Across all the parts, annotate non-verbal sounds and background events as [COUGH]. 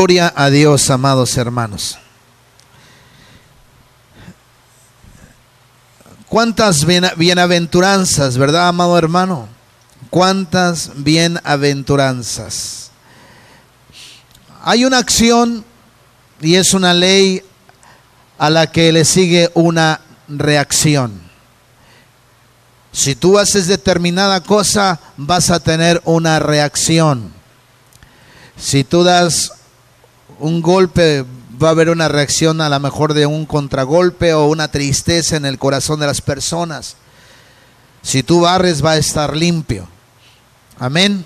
Gloria a Dios, amados hermanos. Cuántas bienaventuranzas, ¿verdad, amado hermano? Cuántas bienaventuranzas. Hay una acción y es una ley a la que le sigue una reacción. Si tú haces determinada cosa, vas a tener una reacción. Si tú das un golpe va a haber una reacción a lo mejor de un contragolpe o una tristeza en el corazón de las personas. Si tú barres va a estar limpio. Amén.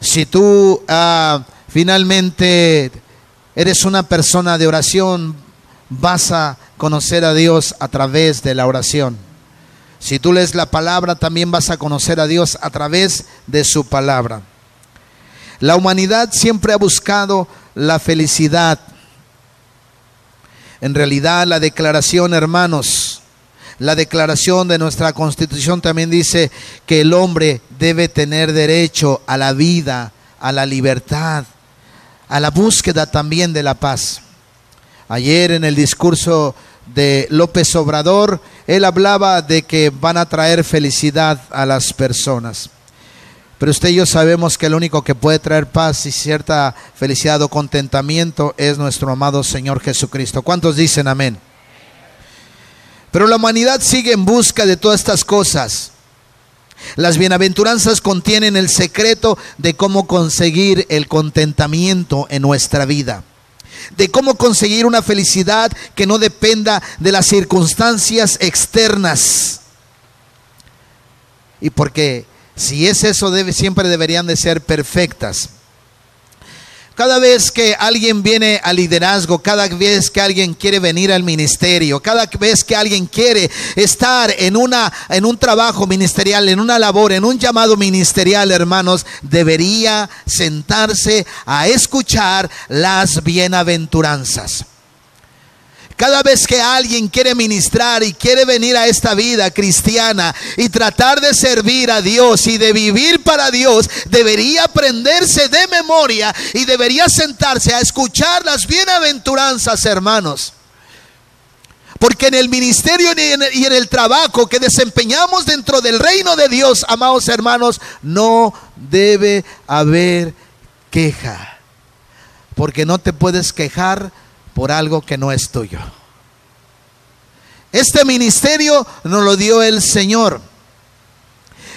Si tú ah, finalmente eres una persona de oración, vas a conocer a Dios a través de la oración. Si tú lees la palabra, también vas a conocer a Dios a través de su palabra. La humanidad siempre ha buscado la felicidad. En realidad la declaración, hermanos, la declaración de nuestra constitución también dice que el hombre debe tener derecho a la vida, a la libertad, a la búsqueda también de la paz. Ayer en el discurso de López Obrador, él hablaba de que van a traer felicidad a las personas. Pero usted y yo sabemos que el único que puede traer paz y cierta felicidad o contentamiento es nuestro amado Señor Jesucristo. ¿Cuántos dicen amén? Pero la humanidad sigue en busca de todas estas cosas. Las bienaventuranzas contienen el secreto de cómo conseguir el contentamiento en nuestra vida. De cómo conseguir una felicidad que no dependa de las circunstancias externas. Y porque si es eso, siempre deberían de ser perfectas. Cada vez que alguien viene al liderazgo, cada vez que alguien quiere venir al ministerio, cada vez que alguien quiere estar en, una, en un trabajo ministerial, en una labor, en un llamado ministerial, hermanos, debería sentarse a escuchar las bienaventuranzas. Cada vez que alguien quiere ministrar y quiere venir a esta vida cristiana y tratar de servir a Dios y de vivir para Dios, debería aprenderse de memoria y debería sentarse a escuchar las bienaventuranzas, hermanos. Porque en el ministerio y en el trabajo que desempeñamos dentro del reino de Dios, amados hermanos, no debe haber queja. Porque no te puedes quejar por algo que no es tuyo. Este ministerio nos lo dio el Señor.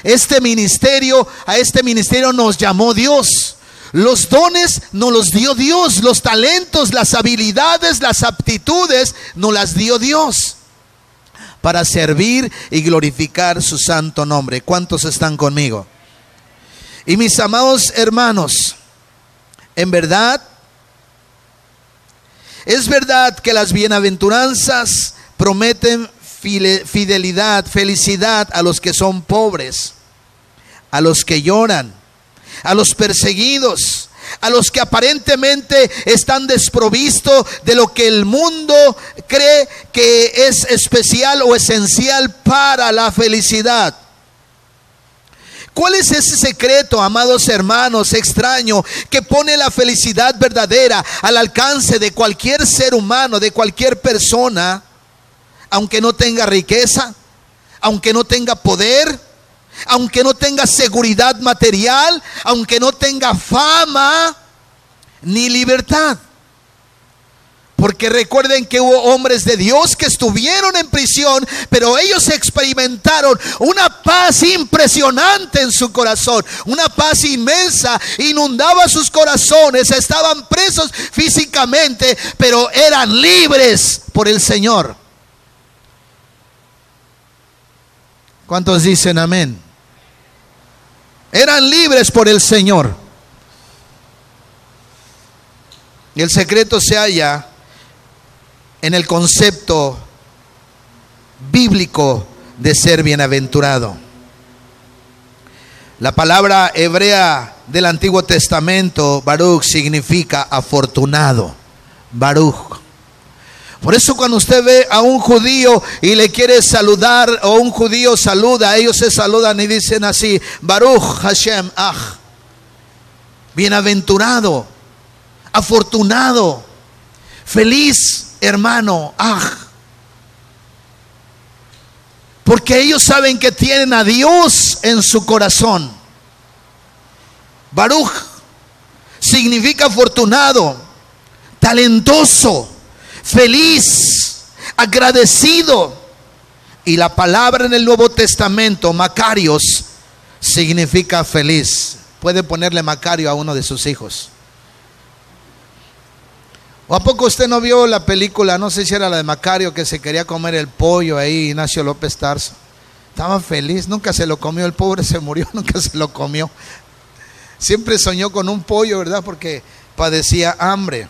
Este ministerio, a este ministerio nos llamó Dios. Los dones nos los dio Dios. Los talentos, las habilidades, las aptitudes nos las dio Dios. Para servir y glorificar su santo nombre. ¿Cuántos están conmigo? Y mis amados hermanos, en verdad, es verdad que las bienaventuranzas prometen fidelidad, felicidad a los que son pobres, a los que lloran, a los perseguidos, a los que aparentemente están desprovistos de lo que el mundo cree que es especial o esencial para la felicidad. ¿Cuál es ese secreto, amados hermanos, extraño, que pone la felicidad verdadera al alcance de cualquier ser humano, de cualquier persona, aunque no tenga riqueza, aunque no tenga poder, aunque no tenga seguridad material, aunque no tenga fama ni libertad? Porque recuerden que hubo hombres de Dios que estuvieron en prisión, pero ellos experimentaron una paz impresionante en su corazón, una paz inmensa, inundaba sus corazones, estaban presos físicamente, pero eran libres por el Señor. ¿Cuántos dicen amén? Eran libres por el Señor. Y el secreto se halla en el concepto bíblico de ser bienaventurado. La palabra hebrea del Antiguo Testamento, Baruch, significa afortunado. Baruch. Por eso cuando usted ve a un judío y le quiere saludar, o un judío saluda, ellos se saludan y dicen así, Baruch Hashem Ah. Bienaventurado afortunado, feliz, hermano. Ah. Porque ellos saben que tienen a Dios en su corazón. Baruch significa afortunado, talentoso, feliz, agradecido. Y la palabra en el Nuevo Testamento, Macarios, significa feliz. Puede ponerle Macario a uno de sus hijos. ¿O a poco usted no vio la película? No sé si era la de Macario que se quería comer el pollo ahí, Ignacio López Tarso. Estaba feliz, nunca se lo comió, el pobre se murió, [LAUGHS] nunca se lo comió. Siempre soñó con un pollo, ¿verdad? Porque padecía hambre.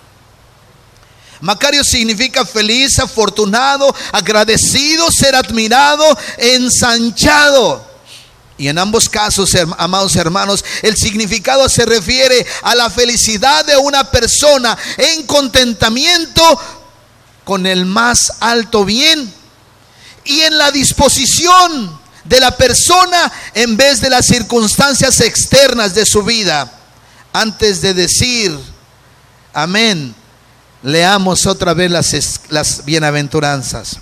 Macario significa feliz, afortunado, agradecido, ser admirado, ensanchado. Y en ambos casos, amados hermanos, el significado se refiere a la felicidad de una persona en contentamiento con el más alto bien y en la disposición de la persona en vez de las circunstancias externas de su vida. Antes de decir amén, leamos otra vez las, bienaventuranzas.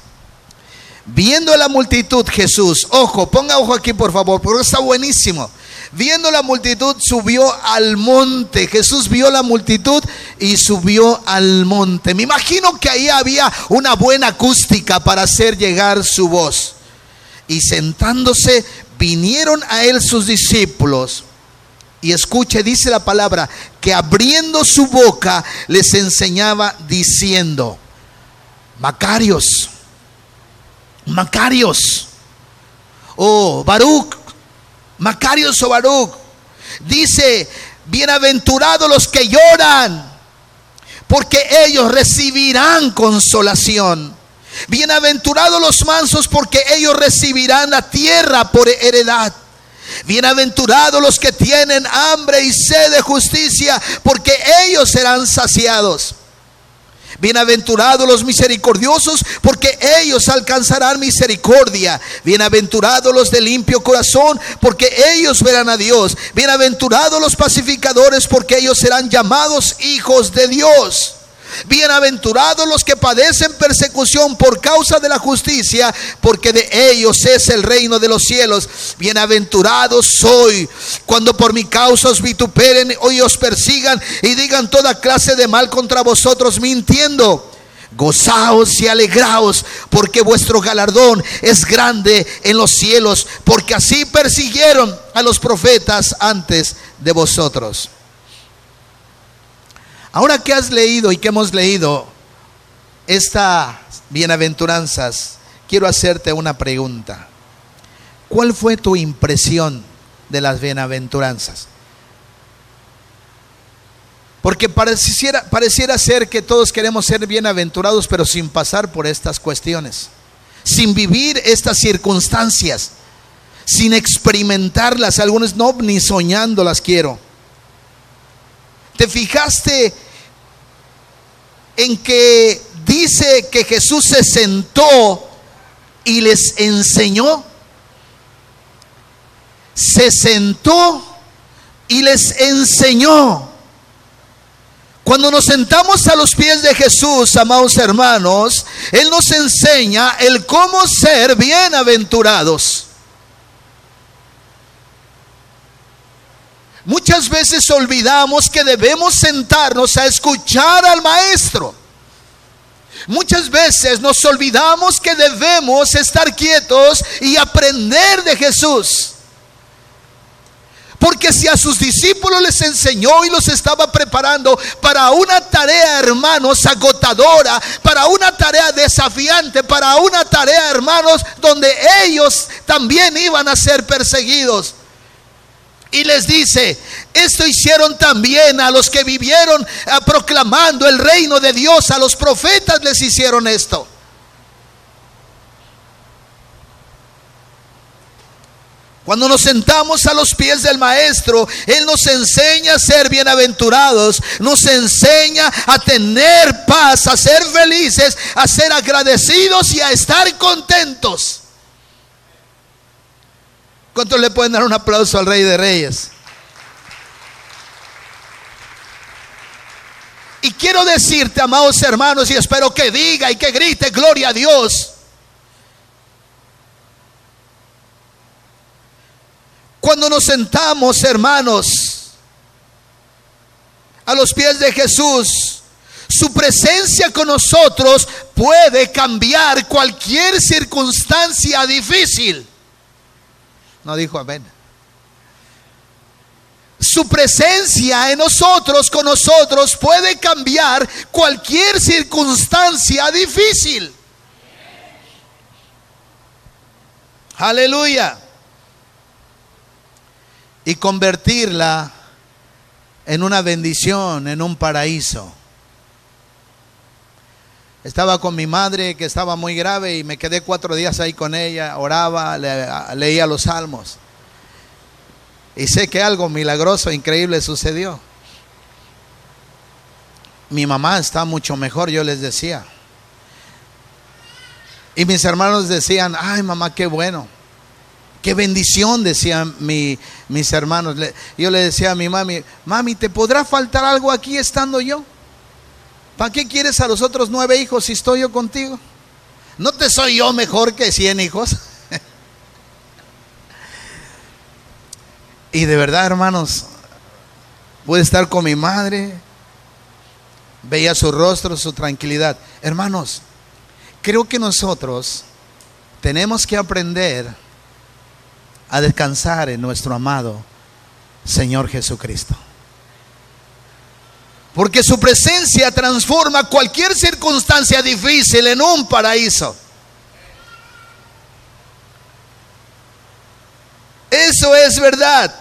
Viendo la multitud, Jesús, ojo, ponga ojo aquí por favor, porque está buenísimo. Viendo la multitud, subió al monte. Jesús vio la multitud y subió al monte. Me imagino que ahí había una buena acústica para hacer llegar su voz. Y sentándose, vinieron a él sus discípulos. Y escuche, dice la palabra, que abriendo su boca les enseñaba diciendo, Macarios Macarios o Baruch, Macarios o Baruch, dice, bienaventurados los que lloran, porque ellos recibirán consolación. Bienaventurados los mansos, porque ellos recibirán la tierra por heredad. Bienaventurados los que tienen hambre y sed de justicia, porque ellos serán saciados. Bienaventurados los misericordiosos, porque ellos alcanzarán misericordia. Bienaventurados los de limpio corazón, porque ellos verán a Dios. Bienaventurados los pacificadores, porque ellos serán llamados hijos de Dios. Bienaventurados los que padecen persecución por causa de la justicia, porque de ellos es el reino de los cielos. Bienaventurados soy cuando por mi causa os vituperen y os persigan y digan toda clase de mal contra vosotros mintiendo. Gozaos y alegraos, porque vuestro galardón es grande en los cielos, porque así persiguieron a los profetas antes de vosotros. Ahora que has leído y que hemos leído estas bienaventuranzas, quiero hacerte una pregunta. ¿Cuál fue tu impresión de las bienaventuranzas? Porque pareciera, pareciera ser que todos queremos ser bienaventurados, pero sin pasar por estas cuestiones, sin vivir estas circunstancias, sin experimentarlas. Algunos no, ni soñando las quiero. ¿Te fijaste en que dice que Jesús se sentó y les enseñó? Se sentó y les enseñó. Cuando nos sentamos a los pies de Jesús, amados hermanos, Él nos enseña el cómo ser bienaventurados. Muchas veces olvidamos que debemos sentarnos a escuchar al maestro. Muchas veces nos olvidamos que debemos estar quietos y aprender de Jesús. Porque si a sus discípulos les enseñó y los estaba preparando para una tarea, hermanos, agotadora, para una tarea desafiante, para una tarea, hermanos, donde ellos también iban a ser perseguidos. Y les dice, esto hicieron también a los que vivieron ah, proclamando el reino de Dios, a los profetas les hicieron esto. Cuando nos sentamos a los pies del Maestro, Él nos enseña a ser bienaventurados, nos enseña a tener paz, a ser felices, a ser agradecidos y a estar contentos. ¿Cuántos le pueden dar un aplauso al Rey de Reyes? Y quiero decirte, amados hermanos, y espero que diga y que grite, gloria a Dios. Cuando nos sentamos, hermanos, a los pies de Jesús, su presencia con nosotros puede cambiar cualquier circunstancia difícil. No dijo amén. Su presencia en nosotros, con nosotros, puede cambiar cualquier circunstancia difícil. Aleluya. Y convertirla en una bendición, en un paraíso. Estaba con mi madre que estaba muy grave y me quedé cuatro días ahí con ella, oraba, leía los salmos. Y sé que algo milagroso, increíble sucedió. Mi mamá está mucho mejor, yo les decía. Y mis hermanos decían, ay mamá, qué bueno. Qué bendición, decían mis hermanos. Yo le decía a mi mami, mami, ¿te podrá faltar algo aquí estando yo? ¿Para qué quieres a los otros nueve hijos si estoy yo contigo? ¿No te soy yo mejor que cien hijos? [LAUGHS] y de verdad, hermanos, pude estar con mi madre, veía su rostro, su tranquilidad. Hermanos, creo que nosotros tenemos que aprender a descansar en nuestro amado Señor Jesucristo. Porque su presencia transforma cualquier circunstancia difícil en un paraíso. Eso es verdad.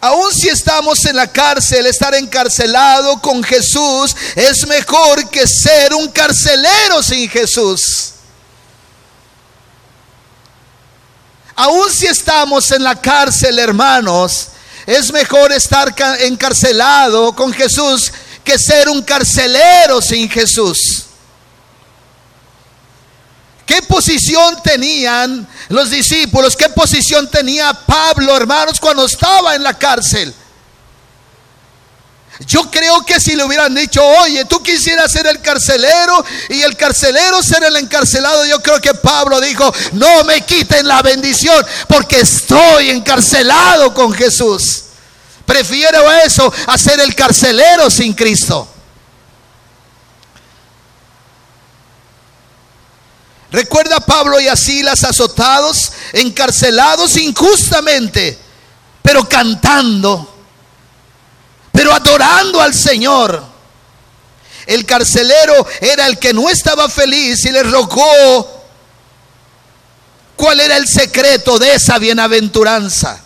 Aun si estamos en la cárcel, estar encarcelado con Jesús es mejor que ser un carcelero sin Jesús. Aun si estamos en la cárcel, hermanos, es mejor estar encarcelado con Jesús que ser un carcelero sin Jesús. ¿Qué posición tenían los discípulos? ¿Qué posición tenía Pablo, hermanos, cuando estaba en la cárcel? Yo creo que si le hubieran dicho, oye, tú quisieras ser el carcelero y el carcelero ser el encarcelado, yo creo que Pablo dijo, no me quiten la bendición porque estoy encarcelado con Jesús. Prefiero eso a ser el carcelero sin Cristo. Recuerda a Pablo y a Silas azotados, encarcelados injustamente, pero cantando pero adorando al Señor. El carcelero era el que no estaba feliz y le rogó cuál era el secreto de esa bienaventuranza.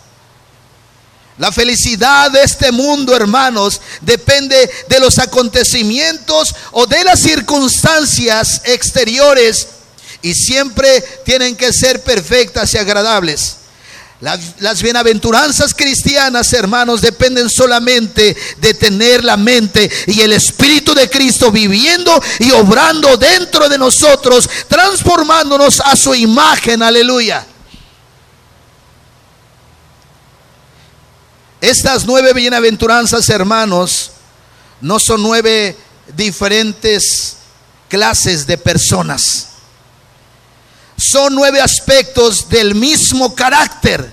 La felicidad de este mundo, hermanos, depende de los acontecimientos o de las circunstancias exteriores y siempre tienen que ser perfectas y agradables. Las, bienaventuranzas cristianas, hermanos, dependen solamente de tener la mente y el Espíritu de Cristo viviendo y obrando dentro de nosotros, transformándonos a su imagen. Aleluya. Estas nueve bienaventuranzas, hermanos, no son nueve diferentes clases de personas son nueve aspectos del mismo carácter.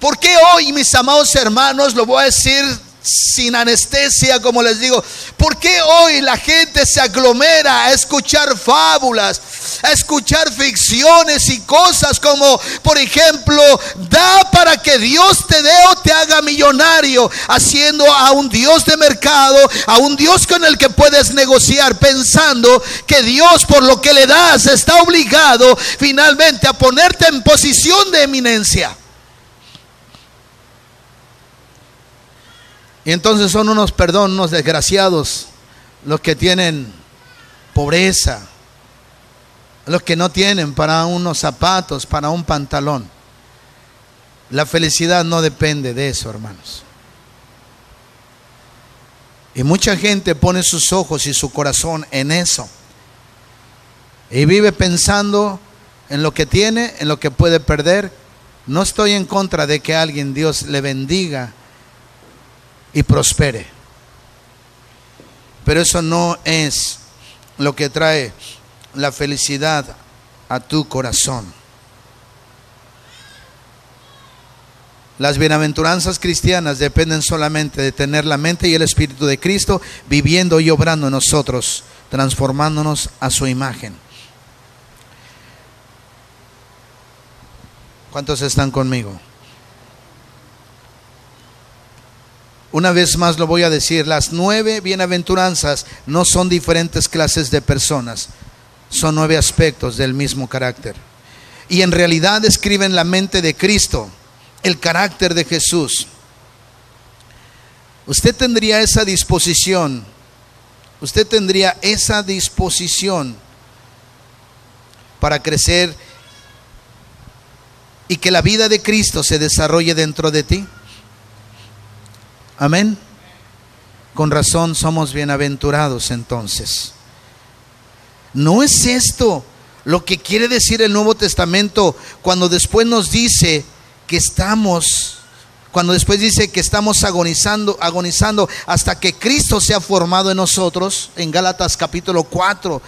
¿Por qué hoy, mis amados hermanos, lo voy a decir sin anestesia, como les digo. ¿Por qué hoy la gente se aglomera a escuchar fábulas, a escuchar ficciones y cosas como, por ejemplo, da para que Dios te dé o te haga millonario, haciendo a un Dios de mercado, a un Dios con el que puedes negociar, pensando que Dios por lo que le das está obligado finalmente a ponerte en posición de eminencia? Y entonces son unos, perdón, unos desgraciados los que tienen pobreza, los que no tienen para unos zapatos, para un pantalón. La felicidad no depende de eso, hermanos. Y mucha gente pone sus ojos y su corazón en eso. Y vive pensando en lo que tiene, en lo que puede perder No estoy en contra de que alguien Dios le bendiga y prospere. Pero eso no es lo que trae la felicidad a tu corazón. Las bienaventuranzas cristianas dependen solamente de tener la mente y el Espíritu de Cristo viviendo y obrando en nosotros, transformándonos a su imagen. ¿Cuántos están conmigo? Una vez más lo voy a decir, las nueve bienaventuranzas no son diferentes clases de personas, son nueve aspectos del mismo carácter. Y en realidad describen la mente de Cristo el carácter de Jesús. Usted tendría esa disposición, usted tendría esa disposición para crecer y que la vida de Cristo se desarrolle dentro de ti. Amén. Con razón somos bienaventurados entonces. ¿No es esto lo que quiere decir el Nuevo Testamento cuando después nos dice que estamos, cuando después dice que estamos agonizando, agonizando hasta que Cristo sea formado en nosotros, en Gálatas capítulo 4,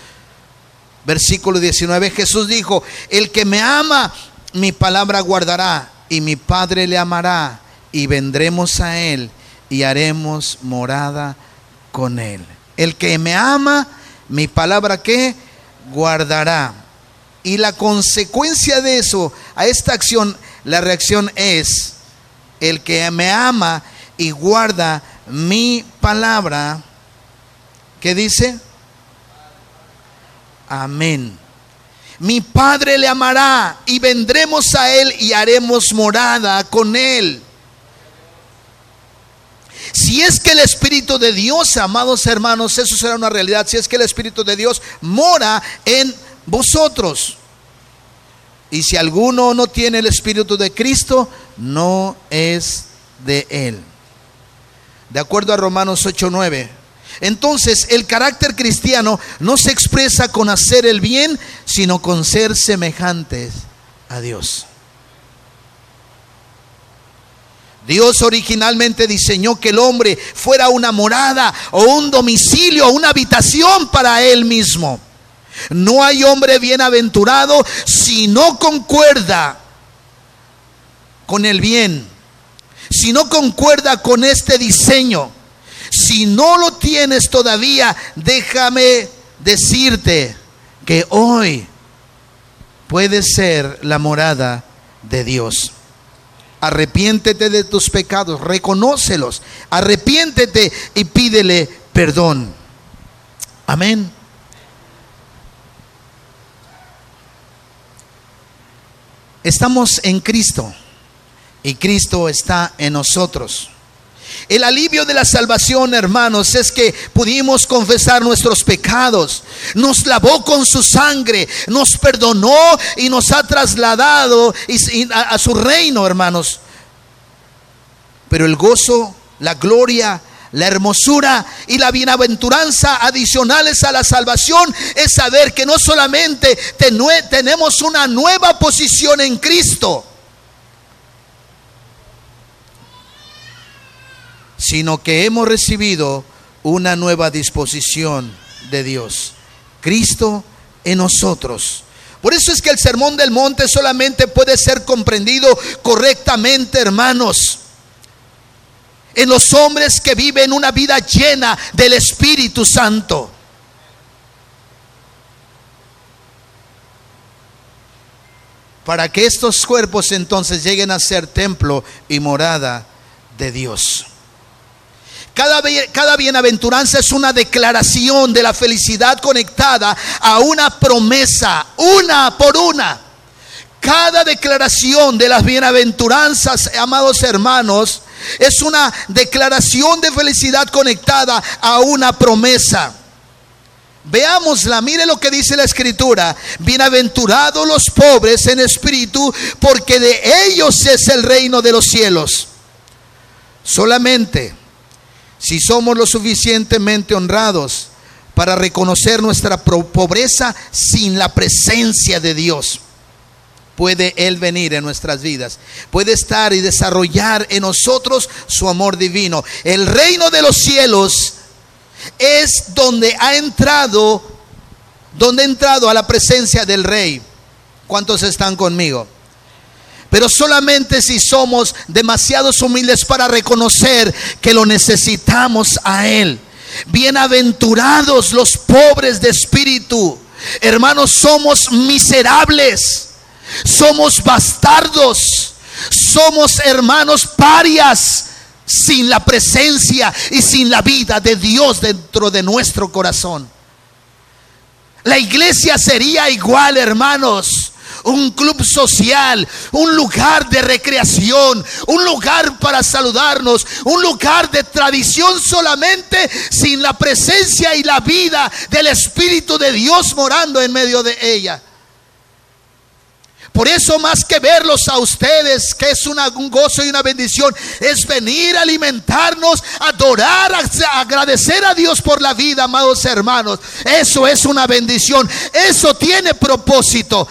versículo 19, Jesús dijo, el que me ama, mi palabra guardará, y mi Padre le amará, y vendremos a él, y haremos morada con él. El que me ama, mi palabra que guardará. Y la consecuencia de eso, a esta acción, la reacción es, el que me ama y guarda mi palabra, ¿qué dice? Amén. Mi Padre le amará y vendremos a Él y haremos morada con Él. Si es que el Espíritu de Dios, amados hermanos, eso será una realidad, si es que el Espíritu de Dios mora en vosotros. Y si alguno no tiene el Espíritu de Cristo, no es de Él. De acuerdo a Romanos 8:9. Entonces el carácter cristiano no se expresa con hacer el bien, sino con ser semejantes a Dios. Dios originalmente diseñó que el hombre fuera una morada o un domicilio, una habitación para él mismo. No hay hombre bienaventurado si no concuerda con el bien, si no concuerda con este diseño. Si no lo tienes todavía, déjame decirte que hoy puede ser la morada de Dios. Arrepiéntete de tus pecados, reconócelos, arrepiéntete y pídele perdón. Amén. Estamos en Cristo y Cristo está en nosotros. El alivio de la salvación, hermanos, es que pudimos confesar nuestros pecados. Nos lavó con su sangre, nos perdonó y nos ha trasladado a su reino, hermanos. Pero el gozo, la gloria, la hermosura y la bienaventuranza adicionales a la salvación es saber que no solamente tenemos una nueva posición en Cristo, sino que hemos recibido una nueva disposición de Dios. Cristo en nosotros. Por eso es que el sermón del monte solamente puede ser comprendido correctamente, hermanos, en los hombres que viven una vida llena del Espíritu Santo. Para que estos cuerpos entonces lleguen a ser templo y morada de Dios. Cada, bienaventuranza es una declaración de la felicidad conectada a una promesa, una por una. Cada declaración de las bienaventuranzas, amados hermanos, es una declaración de felicidad conectada a una promesa. Veámosla, mire lo que dice la escritura. Bienaventurados los pobres en espíritu, porque de ellos es el reino de los cielos. Solamente si somos lo suficientemente honrados para reconocer nuestra pobreza sin la presencia de Dios. puede Él venir en nuestras vidas. Puede estar y desarrollar en nosotros su amor divino. El reino de los cielos es donde ha entrado, donde ha entrado a la presencia del Rey. ¿Cuántos están conmigo? Pero solamente si somos demasiados humildes para reconocer que lo necesitamos a Él. Bienaventurados los pobres de espíritu. Hermanos, somos miserables. Somos bastardos. Somos hermanos parias sin la presencia y sin la vida de Dios dentro de nuestro corazón. La iglesia sería igual, hermanos, un club social, un lugar de recreación, un lugar para saludarnos, un lugar de tradición solamente sin la presencia y la vida del Espíritu de Dios morando en medio de ella. Por eso más que verlos a ustedes, que es un gozo y una bendición, es venir a alimentarnos, adorar, agradecer a Dios por la vida, amados hermanos. Eso es una bendición. Eso tiene propósito.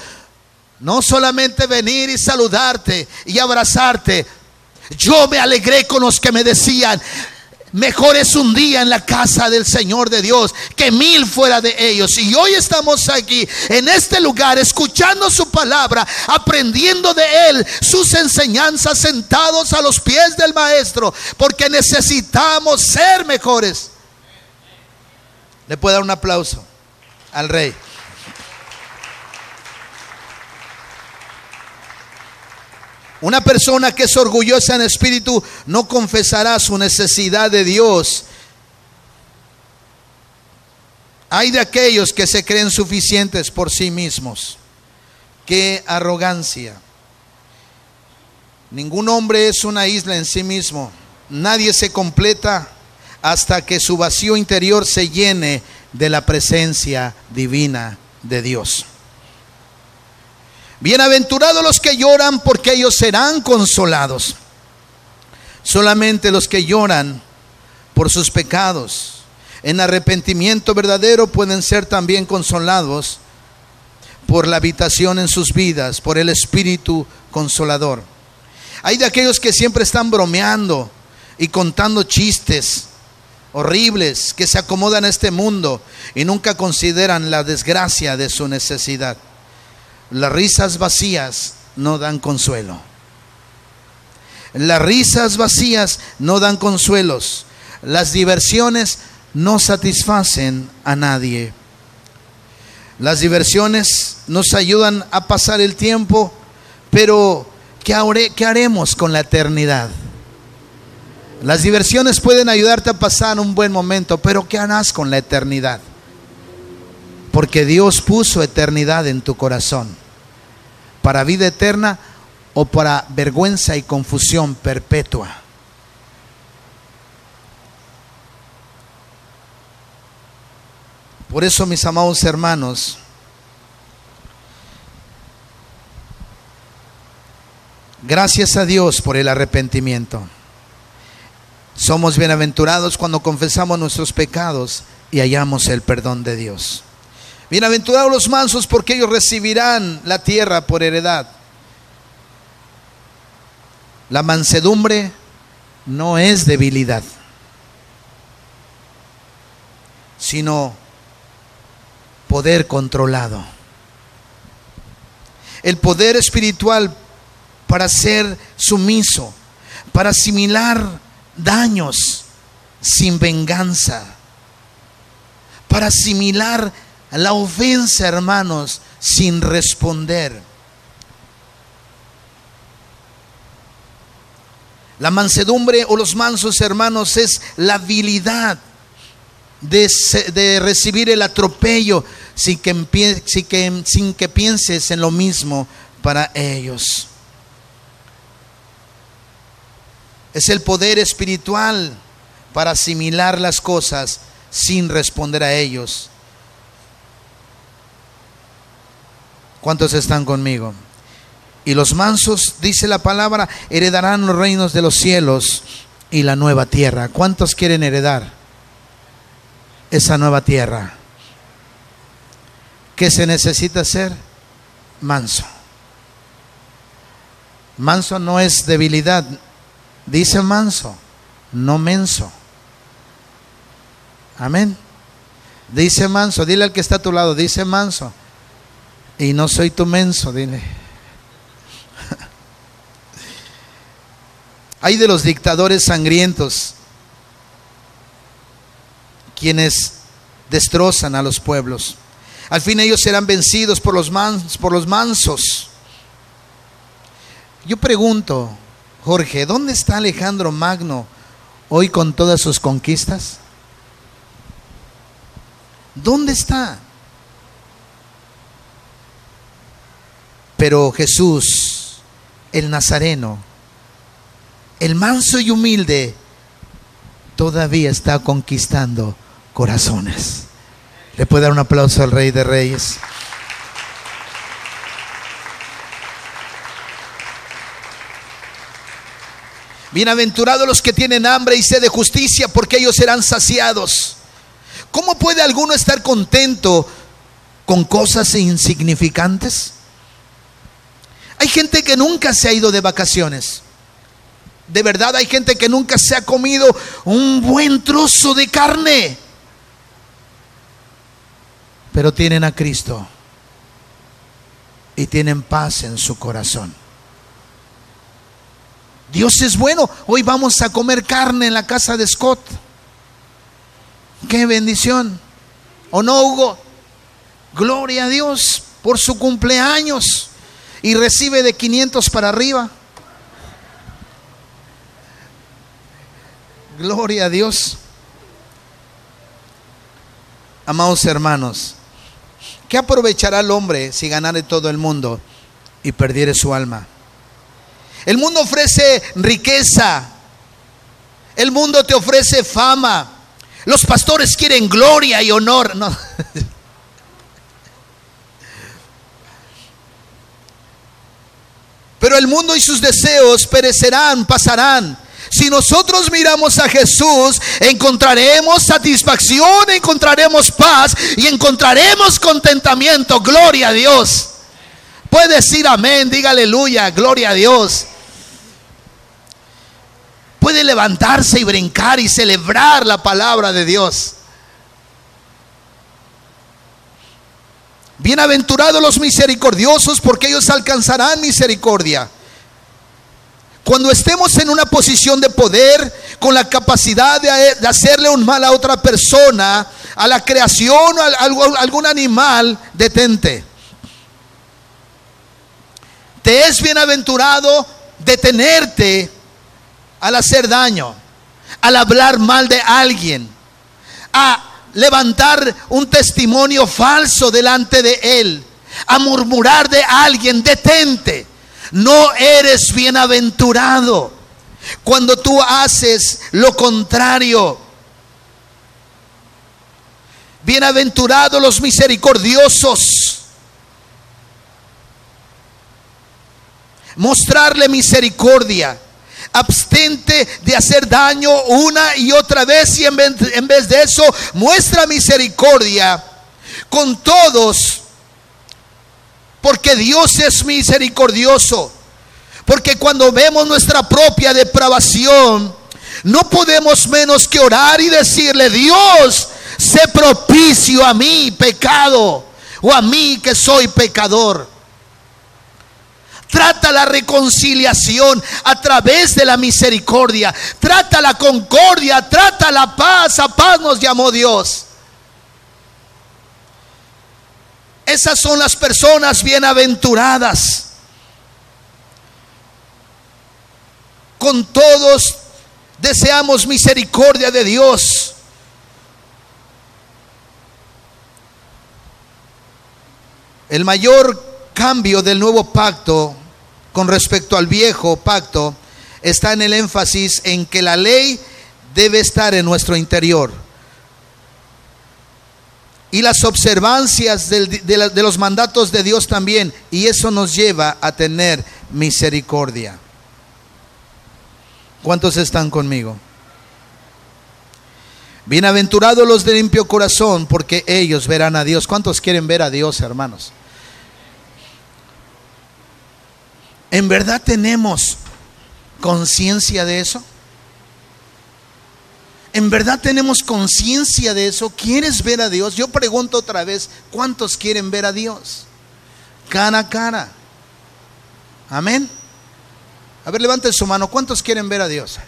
No solamente venir y saludarte y abrazarte. Yo me alegré con los que me decían, Mejor es un día en la casa del Señor de Dios que mil fuera de ellos. Y hoy estamos aquí en este lugar escuchando su palabra, aprendiendo de Él sus enseñanzas sentados a los pies del Maestro, porque necesitamos ser mejores. Le puedo dar un aplauso al Rey. Una persona que es orgullosa en espíritu no confesará su necesidad de Dios. Hay de aquellos que se creen suficientes por sí mismos. Qué arrogancia. Ningún hombre es una isla en sí mismo. Nadie se completa hasta que su vacío interior se llene de la presencia divina de Dios. Bienaventurados los que lloran porque ellos serán consolados. Solamente los que lloran por sus pecados en arrepentimiento verdadero pueden ser también consolados por la habitación en sus vidas, por el Espíritu Consolador. Hay de aquellos que siempre están bromeando y contando chistes horribles que se acomodan a este mundo y nunca consideran la desgracia de su necesidad. Las risas vacías no dan consuelo. Las risas vacías no dan consuelos. Las diversiones no satisfacen a nadie. Las diversiones nos ayudan a pasar el tiempo, pero ¿qué, haremos con la eternidad? Las diversiones pueden ayudarte a pasar un buen momento, pero ¿qué harás con la eternidad? Porque Dios puso eternidad en tu corazón. Para vida eterna o para vergüenza y confusión perpetua. Por eso, mis amados hermanos, gracias a Dios por el arrepentimiento. Somos bienaventurados cuando confesamos nuestros pecados y hallamos el perdón de Dios. Bienaventurados los mansos porque ellos recibirán la tierra por heredad. La mansedumbre no es debilidad, sino poder controlado. El poder espiritual para ser sumiso, para asimilar daños sin venganza, para asimilar la ofensa, hermanos, sin responder. La mansedumbre o los mansos hermanos es la habilidad de, recibir el atropello sin que, pienses en lo mismo para ellos. Es el poder espiritual para asimilar las cosas sin responder a ellos. ¿Cuántos están conmigo? Y los mansos, dice la palabra, heredarán los reinos de los cielos y la nueva tierra. ¿Cuántos quieren heredar esa nueva tierra? ¿Qué se necesita ser? Manso. Manso no es debilidad. Dice manso, no menso. Amén. Dice manso, dile al que está a tu lado, dice manso. Y no soy tu menso, dile. [LAUGHS] Hay de los dictadores sangrientos quienes destrozan a los pueblos. Al fin ellos serán vencidos por los, por los mansos. Yo pregunto, Jorge, ¿dónde está Alejandro Magno hoy con todas sus conquistas? ¿Dónde está? Pero Jesús, el Nazareno, el manso y humilde, todavía está conquistando corazones. Le puede dar un aplauso al Rey de Reyes. Bienaventurados los que tienen hambre y sed de justicia, porque ellos serán saciados. ¿Cómo puede alguno estar contento con cosas insignificantes? Hay gente que nunca se ha ido de vacaciones. De verdad hay gente que nunca se ha comido un buen trozo de carne. Pero tienen a Cristo y tienen paz en su corazón. Dios es bueno. Hoy vamos a comer carne en la casa de Scott. Qué bendición. ¿O no, Hugo? Gloria a Dios por su cumpleaños. Y recibe de 500 para arriba. Gloria a Dios. Amados hermanos, ¿qué aprovechará el hombre si ganare todo el mundo y perdiere su alma? El mundo ofrece riqueza. El mundo te ofrece fama. Los pastores quieren gloria y honor. No. [LAUGHS] Pero el mundo y sus deseos perecerán, pasarán. Si nosotros miramos a Jesús, encontraremos satisfacción, encontraremos paz y encontraremos contentamiento. Gloria a Dios. Puede decir amén, diga aleluya, gloria a Dios. Puede levantarse y brincar y celebrar la palabra de Dios. Bienaventurados los misericordiosos porque ellos alcanzarán misericordia. Cuando estemos en una posición de poder, con la capacidad de, hacerle un mal a otra persona, a la creación o a, algún animal, detente. Te es bienaventurado detenerte al hacer daño, al hablar mal de alguien, a levantar un testimonio falso delante de él, a murmurar de alguien, detente no eres bienaventurado cuando tú haces lo contrario. Bienaventurados los misericordiosos. Mostrarle misericordia. Abstente de hacer daño una y otra vez y en vez, de eso muestra misericordia con todos porque Dios es misericordioso. Porque cuando vemos nuestra propia depravación, no podemos menos que orar y decirle, Dios, sé propicio a mí, pecado, o a mí que soy pecador. Trata la reconciliación a través de la misericordia. Trata la concordia, trata la paz. A paz nos llamó Dios. Esas son las personas bienaventuradas. Con todos deseamos misericordia de Dios. El mayor cambio del nuevo pacto con respecto al viejo pacto está en el énfasis en que la ley debe estar en nuestro interior y las observancias de, los mandatos de Dios también. Y eso nos lleva a tener misericordia. ¿Cuántos están conmigo? Bienaventurados los de limpio corazón, porque ellos verán a Dios. ¿Cuántos quieren ver a Dios, hermanos? ¿En verdad tenemos conciencia de eso? ¿En verdad tenemos conciencia de eso? ¿Quieres ver a Dios? Yo pregunto otra vez, ¿cuántos quieren ver a Dios? Cara a cara. Amén. A ver, levanten su mano. ¿Cuántos quieren ver a Dios?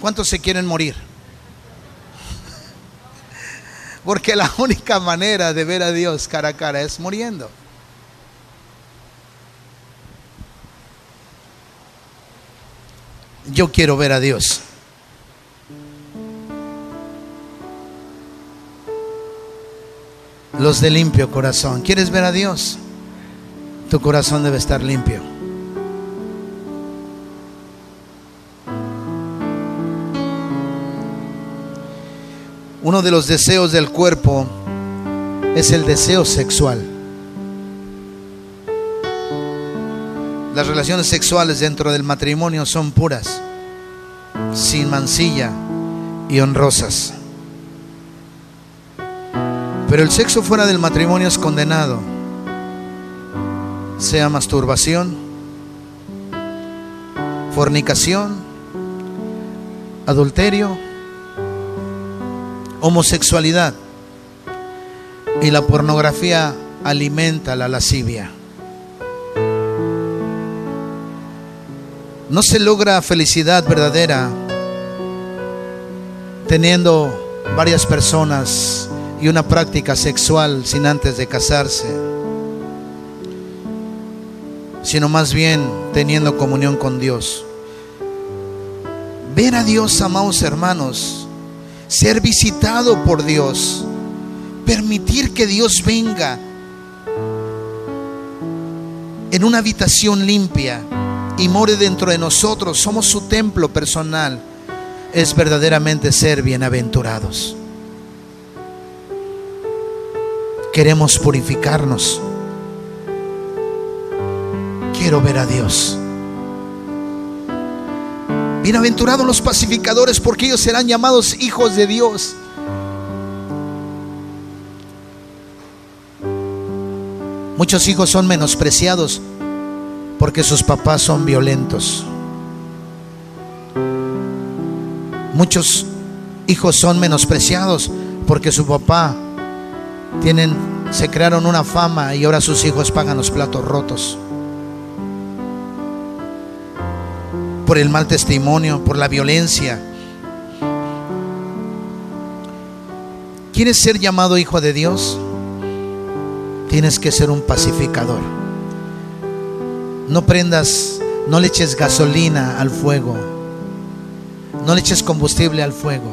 ¿Cuántos se quieren morir? [LAUGHS] Porque la única manera de ver a Dios cara a cara es muriendo. Yo quiero ver a Dios. Los de limpio corazón. ¿Quieres ver a Dios? Tu corazón debe estar limpio. Uno de los deseos del cuerpo es el deseo sexual. Las relaciones sexuales dentro del matrimonio son puras, sin mancilla y honrosas. Pero el sexo fuera del matrimonio es condenado, sea masturbación, fornicación, adulterio, homosexualidad y la pornografía alimenta la lascivia. No se logra felicidad verdadera teniendo varias personas y una práctica sexual sin antes de casarse, sino más bien teniendo comunión con Dios. Ver a Dios, amados hermanos, ser visitado por Dios, permitir que Dios venga en una habitación limpia y more dentro de nosotros, somos su templo personal, es verdaderamente ser bienaventurados. Queremos purificarnos. Quiero ver a Dios. Bienaventurados los pacificadores porque ellos serán llamados hijos de Dios. Muchos hijos son menospreciados porque sus papás son violentos. Muchos hijos son menospreciados porque su papá tienen se crearon una fama y ahora sus hijos pagan los platos rotos. Por el mal testimonio, por la violencia. ¿Quieres ser llamado hijo de Dios? Tienes que ser un pacificador. No prendas, no le eches gasolina al fuego. No le eches combustible al fuego.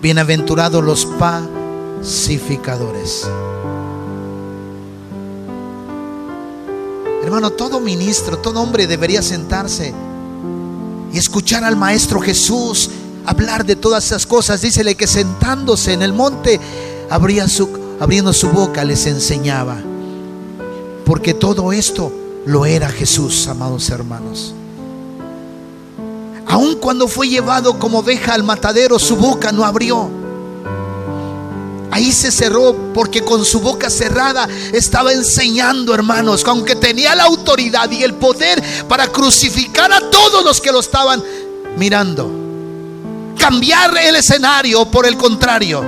Bienaventurados los pacificadores. Hermano, todo ministro, todo hombre debería sentarse y escuchar al Maestro Jesús hablar de todas esas cosas. Dícele que sentándose en el monte, abría su, abriendo su boca, les enseñaba. Porque todo esto lo era Jesús, amados hermanos. Aun cuando fue llevado como oveja al matadero, su boca no abrió. Ahí se cerró porque con su boca cerrada estaba enseñando, hermanos, aunque tenía la autoridad y el poder para crucificar a todos los que lo estaban mirando. Cambiar el escenario por el contrario.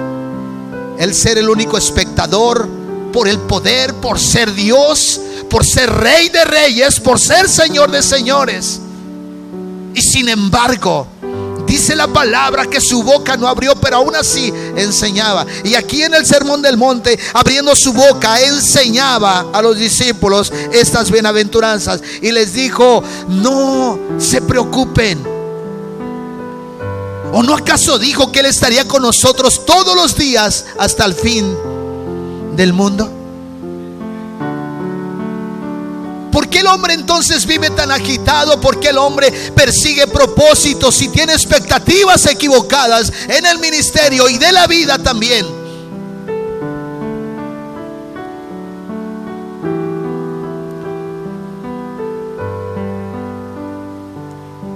El ser el único espectador por el poder, por ser Dios, por ser rey de reyes, por ser señor de señores. Y sin embargo, dice la palabra que su boca no abrió, pero aún así enseñaba. Y aquí en el Sermón del Monte, abriendo su boca, enseñaba a los discípulos estas bienaventuranzas. Y les dijo, no se preocupen. ¿O no acaso dijo que Él estaría con nosotros todos los días hasta el fin del mundo? ¿Por qué el hombre entonces vive tan agitado? ¿Por qué el hombre persigue propósitos y tiene expectativas equivocadas en el ministerio y de la vida también?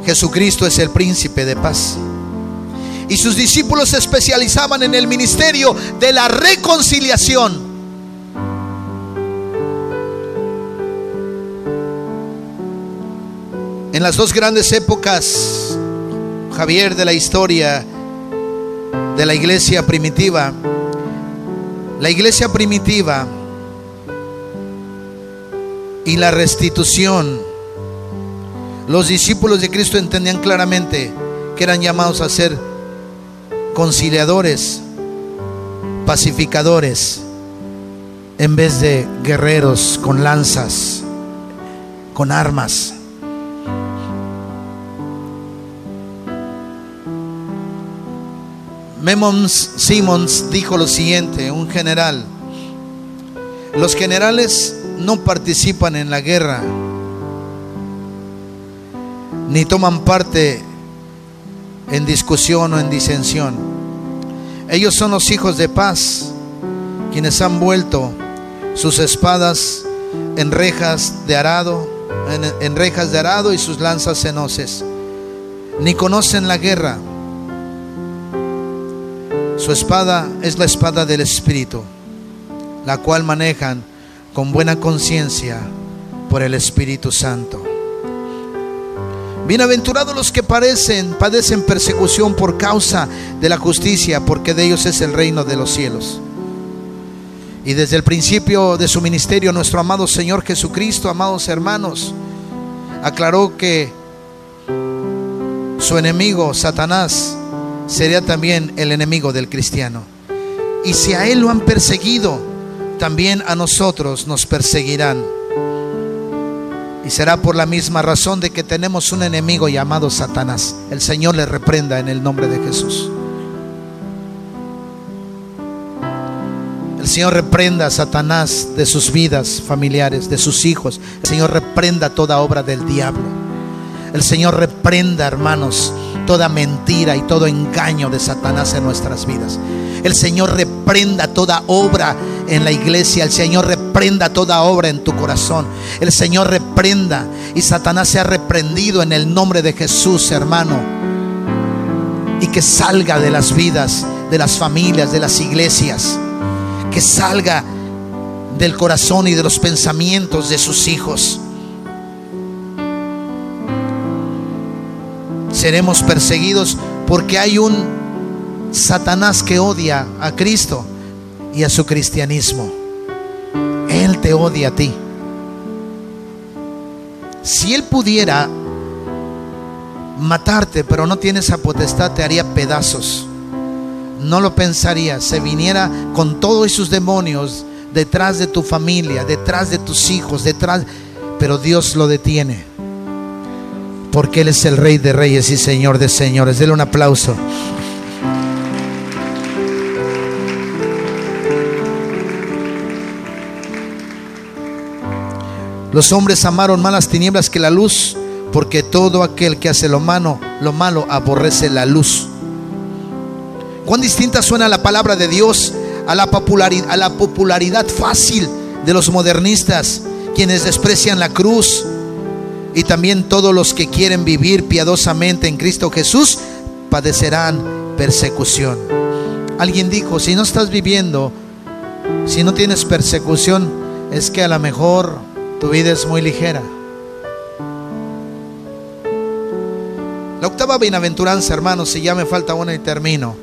Jesucristo es el príncipe de paz. Y sus discípulos se especializaban en el ministerio de la reconciliación. En las dos grandes épocas, Javier, de la historia de la iglesia primitiva, la iglesia primitiva y la restitución, los discípulos de Cristo entendían claramente que eran llamados a ser conciliadores, pacificadores, en vez de guerreros con lanzas, con armas. Memons Simmons dijo lo siguiente, un general, los generales no participan en la guerra, ni toman parte en discusión o en disensión. Ellos son los hijos de paz, quienes han vuelto sus espadas en rejas de arado, en, rejas de arado y sus lanzas en Ni conocen la guerra. Su espada es la espada del Espíritu, la cual manejan con buena conciencia por el Espíritu Santo. Bienaventurados los que parecen, padecen persecución por causa de la justicia, porque de ellos es el reino de los cielos. Y desde el principio de su ministerio, nuestro amado Señor Jesucristo, amados hermanos, aclaró que su enemigo, Satanás, sería también el enemigo del cristiano. Y si a él lo han perseguido, también a nosotros nos perseguirán. Y será por la misma razón de que tenemos un enemigo llamado Satanás. El Señor le reprenda en el nombre de Jesús. El Señor reprenda a Satanás de sus vidas familiares, de sus hijos. El Señor reprenda toda obra del diablo. El Señor reprenda, hermanos, toda mentira y todo engaño de Satanás en nuestras vidas. El Señor reprenda toda obra en la iglesia. El Señor reprenda toda obra en tu corazón. El Señor reprenda y Satanás sea reprendido en el nombre de Jesús, hermano. Y que salga de las vidas, de las familias, de las iglesias. Que salga del corazón y de los pensamientos de sus hijos. Seremos perseguidos porque hay un Satanás que odia a Cristo y a su cristianismo. Él te odia a ti. Si Él pudiera matarte, pero no tiene esa potestad, te haría pedazos. No lo pensaría. Se viniera con todos sus demonios detrás de tu familia, detrás de tus hijos, detrás... Pero Dios lo detiene. Porque Él es el Rey de Reyes y Señor de Señores. Dele un aplauso. Los hombres amaron más las tinieblas que la luz, porque todo aquel que hace lo malo, lo malo aborrece la luz. Cuán distinta suena la palabra de Dios a la popularidad, a la popularidad fácil de los modernistas, quienes desprecian la cruz, y también todos los que quieren vivir piadosamente en Cristo Jesús padecerán persecución. Alguien dijo, si no estás viviendo, si no tienes persecución, es que a lo mejor tu vida es muy ligera. La octava bienaventuranza, hermanos, si ya me falta una y termino.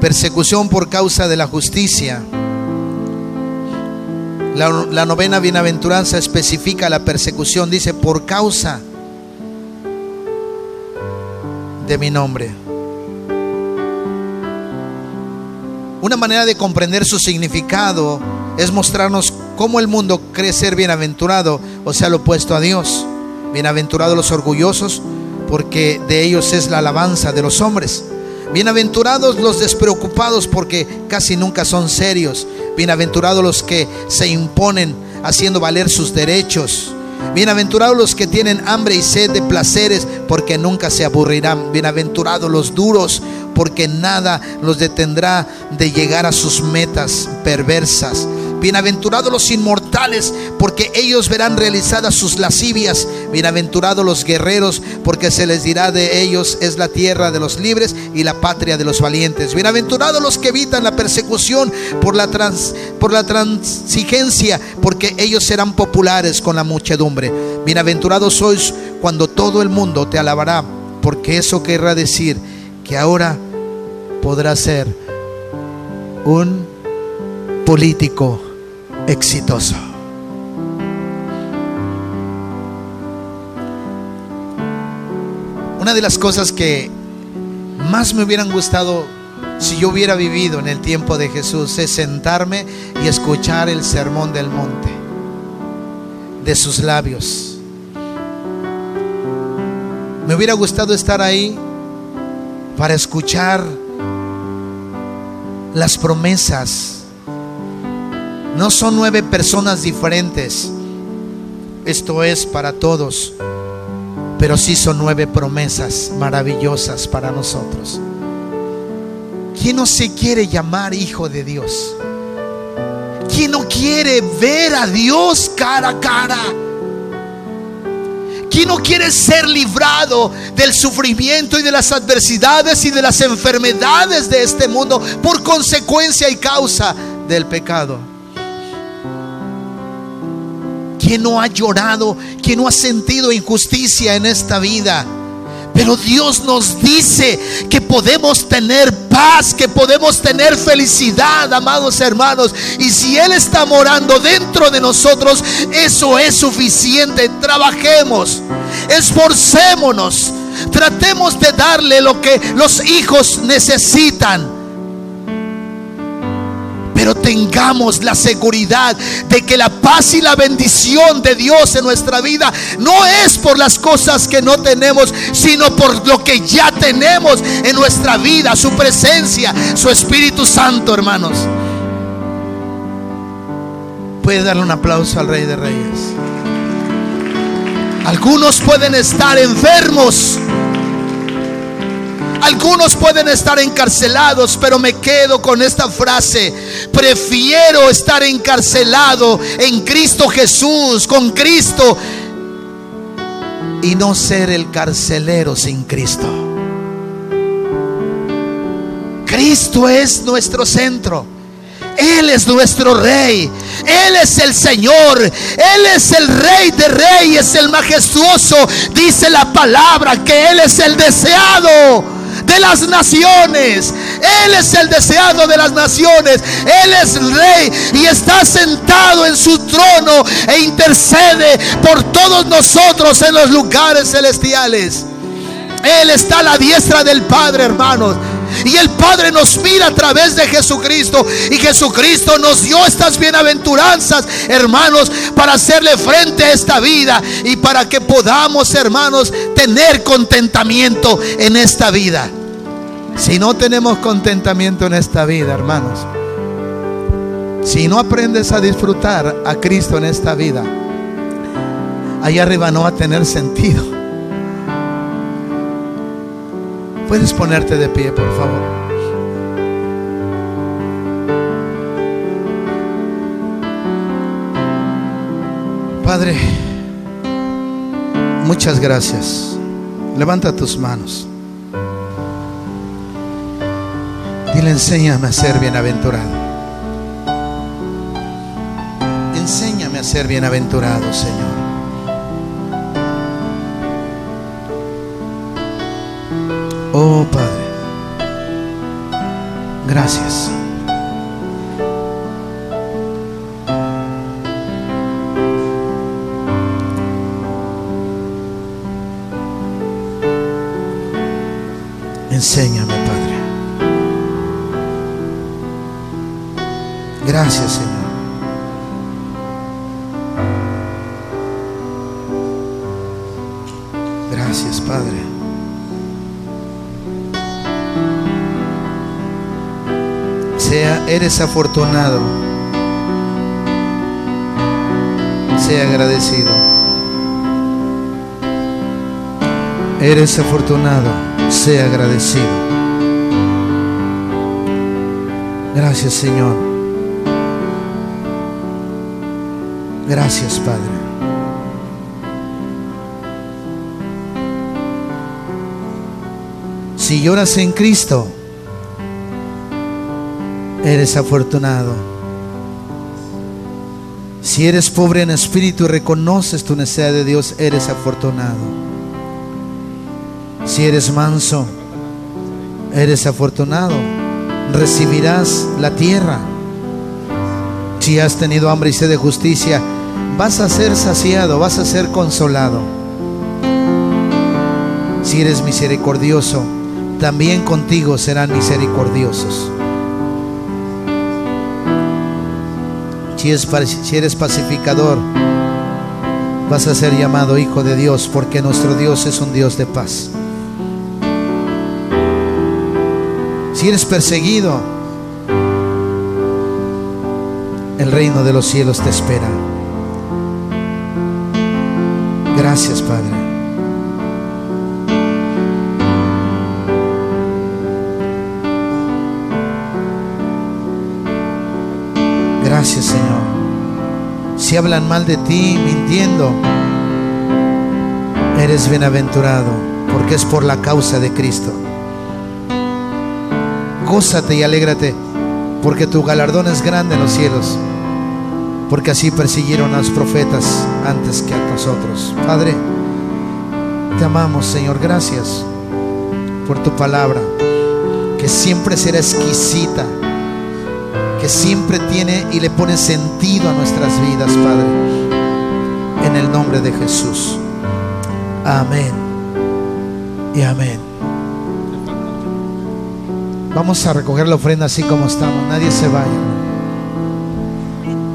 Persecución por causa de la justicia. La, novena bienaventuranza especifica la persecución, dice, por causa de mi nombre. Una manera de comprender su significado es mostrarnos cómo el mundo cree ser bienaventurado, o sea, lo opuesto a Dios. Bienaventurados los orgullosos, porque de ellos es la alabanza de los hombres. Bienaventurados los despreocupados, porque casi nunca son serios. Bienaventurados los que se imponen haciendo valer sus derechos. Bienaventurados los que tienen hambre y sed de placeres, porque nunca se aburrirán. Bienaventurados los duros, porque nada los detendrá de llegar a sus metas perversas. Bienaventurados los inmortales, porque ellos verán realizadas sus lascivias. Bienaventurados los guerreros, porque se les dirá de ellos es la tierra de los libres y la patria de los valientes. Bienaventurados los que evitan la persecución por la, trans, por la transigencia, porque ellos serán populares con la muchedumbre. Bienaventurados sois cuando todo el mundo te alabará, porque eso querrá decir que ahora podrás ser un político exitoso. Una de las cosas que más me hubieran gustado si yo hubiera vivido en el tiempo de Jesús es sentarme y escuchar el sermón del monte de sus labios. Me hubiera gustado estar ahí para escuchar las promesas no son nueve personas diferentes. Esto es para todos. Pero sí son nueve promesas maravillosas para nosotros. ¿Quién no se quiere llamar hijo de Dios? ¿Quién no quiere ver a Dios cara a cara? ¿Quién no quiere ser librado del sufrimiento y de las adversidades y de las enfermedades de este mundo por consecuencia y causa del pecado? ¿Quién no ha llorado? ¿Quién no ha sentido injusticia en esta vida? Pero Dios nos dice que podemos tener paz, que podemos tener felicidad, amados hermanos. Y si Él está morando dentro de nosotros, eso es suficiente. Trabajemos, esforcémonos, tratemos de darle lo que los hijos necesitan pero tengamos la seguridad de que la paz y la bendición de Dios en nuestra vida no es por las cosas que no tenemos, sino por lo que ya tenemos en nuestra vida, su presencia, su Espíritu Santo, hermanos. Puede darle un aplauso al Rey de Reyes. Algunos pueden estar enfermos algunos pueden estar encarcelados, pero me quedo con esta frase. Prefiero estar encarcelado en Cristo Jesús, con Cristo, y no ser el carcelero sin Cristo. Cristo es nuestro centro. Él es nuestro rey. Él es el Señor. Él es el rey de reyes, el majestuoso. Dice la palabra que Él es el deseado de las naciones. Él es el deseado de las naciones. Él es rey y está sentado en su trono e intercede por todos nosotros en los lugares celestiales. Él está a la diestra del Padre, hermanos. Y el Padre nos mira a través de Jesucristo. Y Jesucristo nos dio estas bienaventuranzas, hermanos, para hacerle frente a esta vida. Y para que podamos, hermanos, tener contentamiento en esta vida. Si no tenemos contentamiento en esta vida, hermanos. Si no aprendes a disfrutar a Cristo en esta vida, allá arriba no va a tener sentido. Puedes ponerte de pie, por favor. Padre, muchas gracias. Levanta tus manos. Dile, enséñame a ser bienaventurado. Enséñame a ser bienaventurado, Señor. Oh Padre, gracias. Sea, eres afortunado. Sea agradecido. Eres afortunado. Sea agradecido. Gracias Señor. Gracias, Padre. Si lloras en Cristo, eres afortunado. Si eres pobre en espíritu y reconoces tu necesidad de Dios, eres afortunado. Si eres manso, eres afortunado. Recibirás la tierra. Si has tenido hambre y sed de justicia, vas a ser saciado, vas a ser consolado. Si eres misericordioso, también contigo serán misericordiosos. Si, eres pacificador, vas a ser llamado hijo de Dios, porque nuestro Dios es un Dios de paz. Si eres perseguido, el reino de los cielos te espera. Gracias, Padre. Gracias, Señor. Si hablan mal de ti, mintiendo, eres bienaventurado, porque es por la causa de Cristo. Gózate y alégrate, porque tu galardón es grande en los cielos, porque así persiguieron a los profetas antes que a nosotros. Padre, te amamos, Señor, gracias por tu palabra, que siempre será exquisita siempre tiene y le pone sentido a nuestras vidas, Padre. En el nombre de Jesús. Amén. Y amén. Vamos a recoger la ofrenda así como estamos. Nadie se vaya.